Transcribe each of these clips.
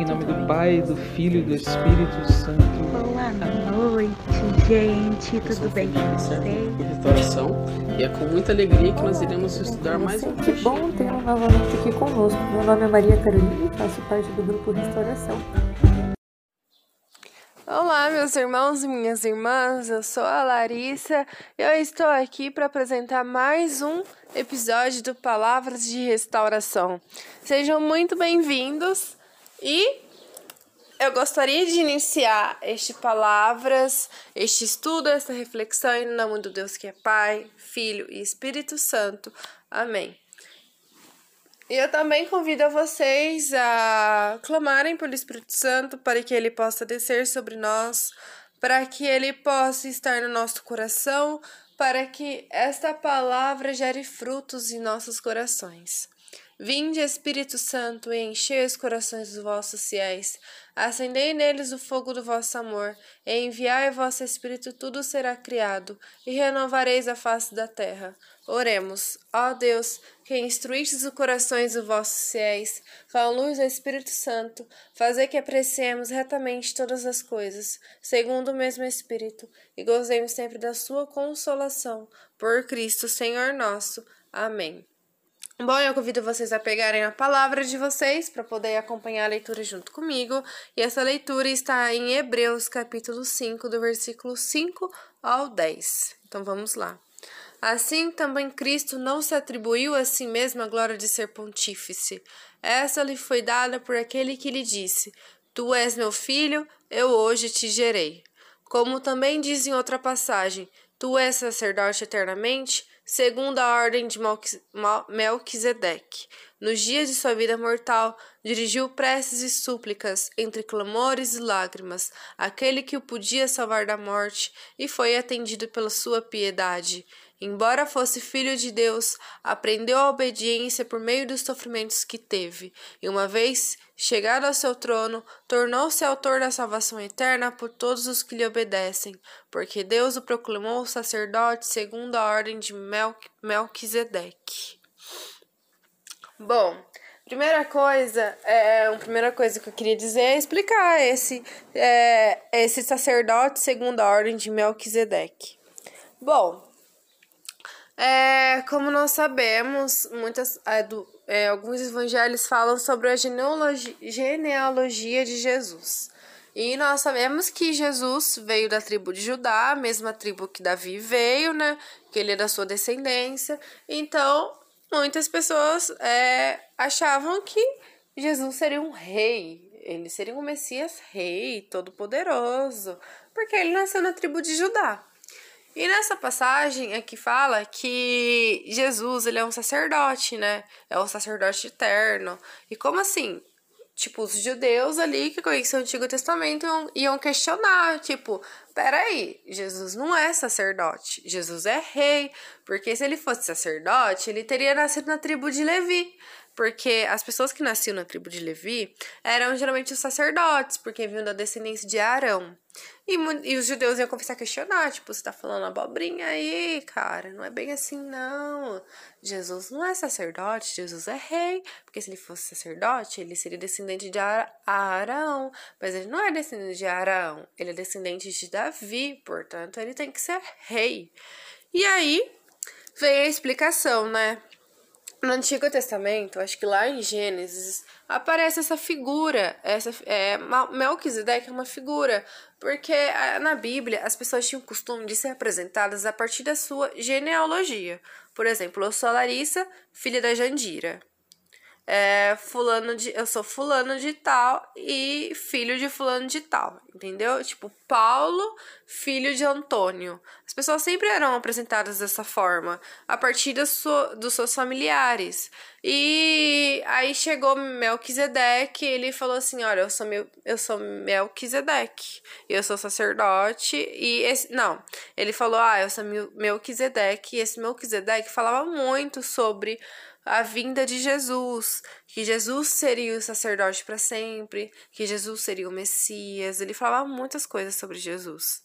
Em nome do Pai, do Filho e do Espírito Santo. Boa noite, gente. Tudo bem com vocês? Restauração e é com muita alegria que nós iremos estudar mais um Que bom tê-lo novamente aqui conosco. Meu nome é Maria Carolina e faço parte do grupo Restauração. Olá, meus irmãos e minhas irmãs, eu sou a Larissa e eu estou aqui para apresentar mais um episódio do Palavras de Restauração. Sejam muito bem-vindos e eu gostaria de iniciar este Palavras, este estudo, esta reflexão em nome do Deus que é Pai, Filho e Espírito Santo. Amém. E eu também convido a vocês a clamarem pelo Espírito Santo para que ele possa descer sobre nós, para que ele possa estar no nosso coração, para que esta palavra gere frutos em nossos corações. Vinde, Espírito Santo, e enchei os corações dos vossos fiéis. Acendei neles o fogo do vosso amor, e enviai vosso Espírito, tudo será criado, e renovareis a face da terra. Oremos, ó Deus, que instruístes os corações dos vossos fiéis, com a luz do Espírito Santo, fazer que apreciemos retamente todas as coisas, segundo o mesmo Espírito, e gozemos sempre da sua consolação. Por Cristo, Senhor nosso. Amém. Bom, eu convido vocês a pegarem a palavra de vocês para poder acompanhar a leitura junto comigo. E essa leitura está em Hebreus, capítulo 5, do versículo 5 ao 10. Então vamos lá. Assim também Cristo não se atribuiu a si mesmo a glória de ser pontífice. Essa lhe foi dada por aquele que lhe disse: Tu és meu filho, eu hoje te gerei. Como também diz em outra passagem: Tu és sacerdote eternamente, segundo a ordem de Melquisedeque. Nos dias de sua vida mortal, dirigiu preces e súplicas, entre clamores e lágrimas, àquele que o podia salvar da morte, e foi atendido pela sua piedade. Embora fosse filho de Deus, aprendeu a obediência por meio dos sofrimentos que teve, e uma vez chegado ao seu trono, tornou-se autor da salvação eterna por todos os que lhe obedecem, porque Deus o proclamou sacerdote segundo a ordem de Melqui- Melquisedeque. Bom, primeira coisa, é, a primeira coisa que eu queria dizer é explicar esse, é, esse sacerdote segundo a ordem de Melquisedeque. Bom, é, como nós sabemos, muitas, é, do- é, alguns evangelhos falam sobre a genealogia, genealogia de Jesus. E nós sabemos que Jesus veio da tribo de Judá, a mesma tribo que Davi veio, né? Que ele é da sua descendência. Então, muitas pessoas é, achavam que Jesus seria um rei. Ele seria um Messias rei, todo-poderoso, porque ele nasceu na tribo de Judá. E nessa passagem aqui fala que Jesus, ele é um sacerdote, né? É um sacerdote eterno. E como assim? Tipo, os judeus ali que conheciam o Antigo Testamento iam, iam questionar, tipo, peraí, Jesus não é sacerdote, Jesus é rei, porque se ele fosse sacerdote, ele teria nascido na tribo de Levi, porque as pessoas que nasciam na tribo de Levi eram geralmente os sacerdotes, porque vinham da descendência de Arão. E, e os judeus iam começar a questionar, tipo, você tá falando abobrinha aí, cara, não é bem assim, não. Jesus não é sacerdote, Jesus é rei, porque se ele fosse sacerdote, ele seria descendente de Ara- Arão, mas ele não é descendente de Arão, ele é descendente de Davi, portanto, ele tem que ser rei. E aí vem a explicação, né? No Antigo Testamento, acho que lá em Gênesis, aparece essa figura, essa é, Melquisedeque é uma figura, porque na Bíblia as pessoas tinham o costume de ser apresentadas a partir da sua genealogia. Por exemplo, eu sou a Larissa, filha da Jandira. É, fulano de, eu sou fulano de tal e filho de fulano de tal, entendeu? Tipo, Paulo, filho de Antônio. As pessoas sempre eram apresentadas dessa forma, a partir das sua, dos seus familiares. E aí chegou Melquisedeque, ele falou assim: Olha, eu sou, meu, eu sou Melquisedeque, eu sou sacerdote. E esse. Não, ele falou: Ah, eu sou Melquisedeque. E esse Melquisedeque falava muito sobre a vinda de Jesus, que Jesus seria o sacerdote para sempre, que Jesus seria o Messias. Ele falava muitas coisas sobre Jesus.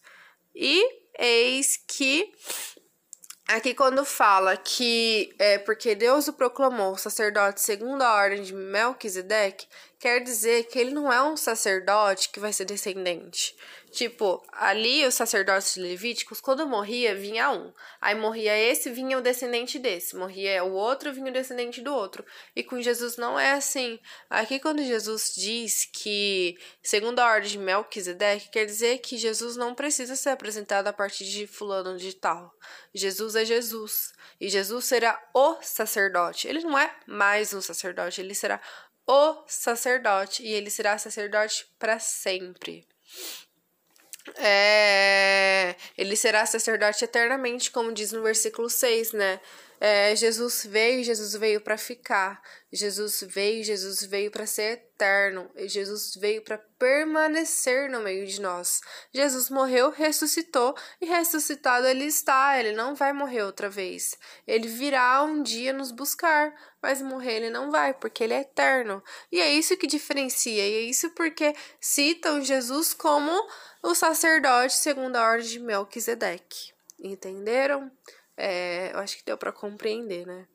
E eis que Aqui quando fala que é porque Deus o proclamou sacerdote segundo a ordem de Melquisedeque, quer dizer que ele não é um sacerdote que vai ser descendente. Tipo, ali os sacerdotes levíticos, quando morria, vinha um. Aí morria esse, vinha o descendente desse. Morria o outro, vinha o descendente do outro. E com Jesus não é assim. Aqui, quando Jesus diz que, segundo a ordem de Melquisedeque, quer dizer que Jesus não precisa ser apresentado a partir de fulano de tal. Jesus é Jesus. E Jesus será o sacerdote. Ele não é mais um sacerdote, ele será o sacerdote. E ele será sacerdote para sempre. É, ele será sacerdote eternamente, como diz no versículo 6, né? É, Jesus veio, Jesus veio para ficar. Jesus veio, Jesus veio para ser eterno. Jesus veio para permanecer no meio de nós. Jesus morreu, ressuscitou e ressuscitado ele está. Ele não vai morrer outra vez. Ele virá um dia nos buscar, mas morrer ele não vai, porque ele é eterno. E é isso que diferencia. E é isso porque citam Jesus como o sacerdote segundo a ordem de Melquisedeque. Entenderam? É, eu acho que deu para compreender, né?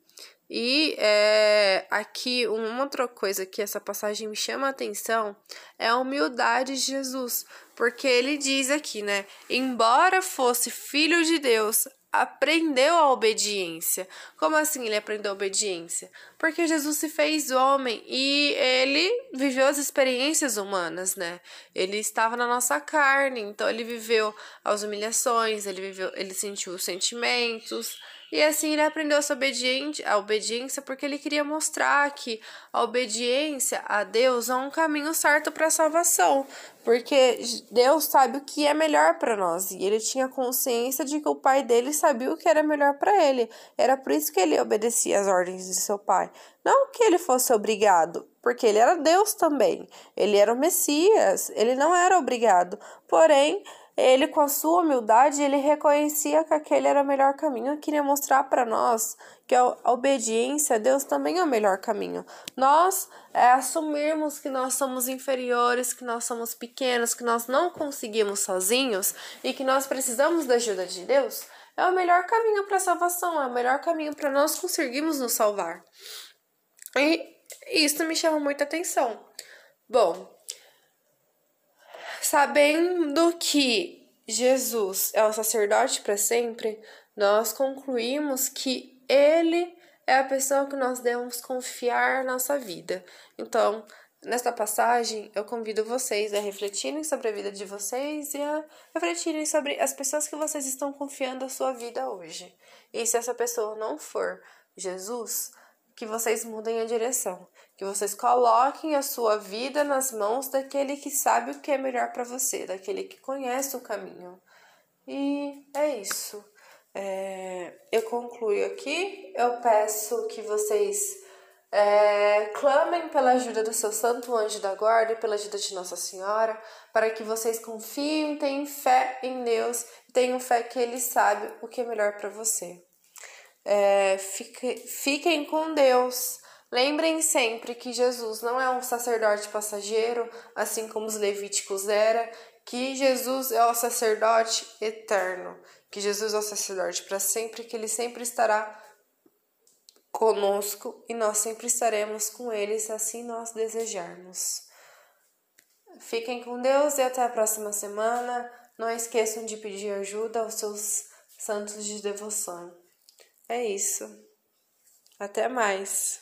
E é, aqui, uma outra coisa que essa passagem me chama a atenção é a humildade de Jesus, porque ele diz aqui, né? Embora fosse filho de Deus, aprendeu a obediência. Como assim ele aprendeu a obediência? Porque Jesus se fez homem e ele viveu as experiências humanas, né? Ele estava na nossa carne, então ele viveu as humilhações, ele viveu, ele sentiu os sentimentos, e assim ele aprendeu essa obediente, a obediência porque ele queria mostrar que a obediência a Deus é um caminho certo para a salvação, porque Deus sabe o que é melhor para nós e ele tinha consciência de que o pai dele sabia o que era melhor para ele. Era por isso que ele obedecia às ordens de seu pai. Não que ele fosse obrigado, porque ele era Deus também. Ele era o Messias, ele não era obrigado. Porém, ele, com a sua humildade, ele reconhecia que aquele era o melhor caminho e queria mostrar para nós que a obediência a Deus também é o melhor caminho. Nós é, assumirmos que nós somos inferiores, que nós somos pequenos, que nós não conseguimos sozinhos e que nós precisamos da ajuda de Deus, é o melhor caminho para a salvação, é o melhor caminho para nós conseguirmos nos salvar. E isso me chama muita atenção. Bom, Sabendo que Jesus é o sacerdote para sempre, nós concluímos que ele é a pessoa que nós devemos confiar nossa vida. Então, nesta passagem, eu convido vocês a refletirem sobre a vida de vocês e a refletirem sobre as pessoas que vocês estão confiando a sua vida hoje. E se essa pessoa não for Jesus, que vocês mudem a direção, que vocês coloquem a sua vida nas mãos daquele que sabe o que é melhor para você, daquele que conhece o caminho. E é isso. É, eu concluo aqui. Eu peço que vocês é, clamem pela ajuda do seu santo anjo da guarda e pela ajuda de Nossa Senhora, para que vocês confiem, tenham fé em Deus, tenham fé que Ele sabe o que é melhor para você. É, fique, fiquem com Deus. Lembrem sempre que Jesus não é um sacerdote passageiro, assim como os levíticos era, que Jesus é o sacerdote eterno, que Jesus é o sacerdote para sempre, que ele sempre estará conosco e nós sempre estaremos com ele se assim nós desejarmos. Fiquem com Deus e até a próxima semana. Não esqueçam de pedir ajuda aos seus santos de devoção. É isso. Até mais.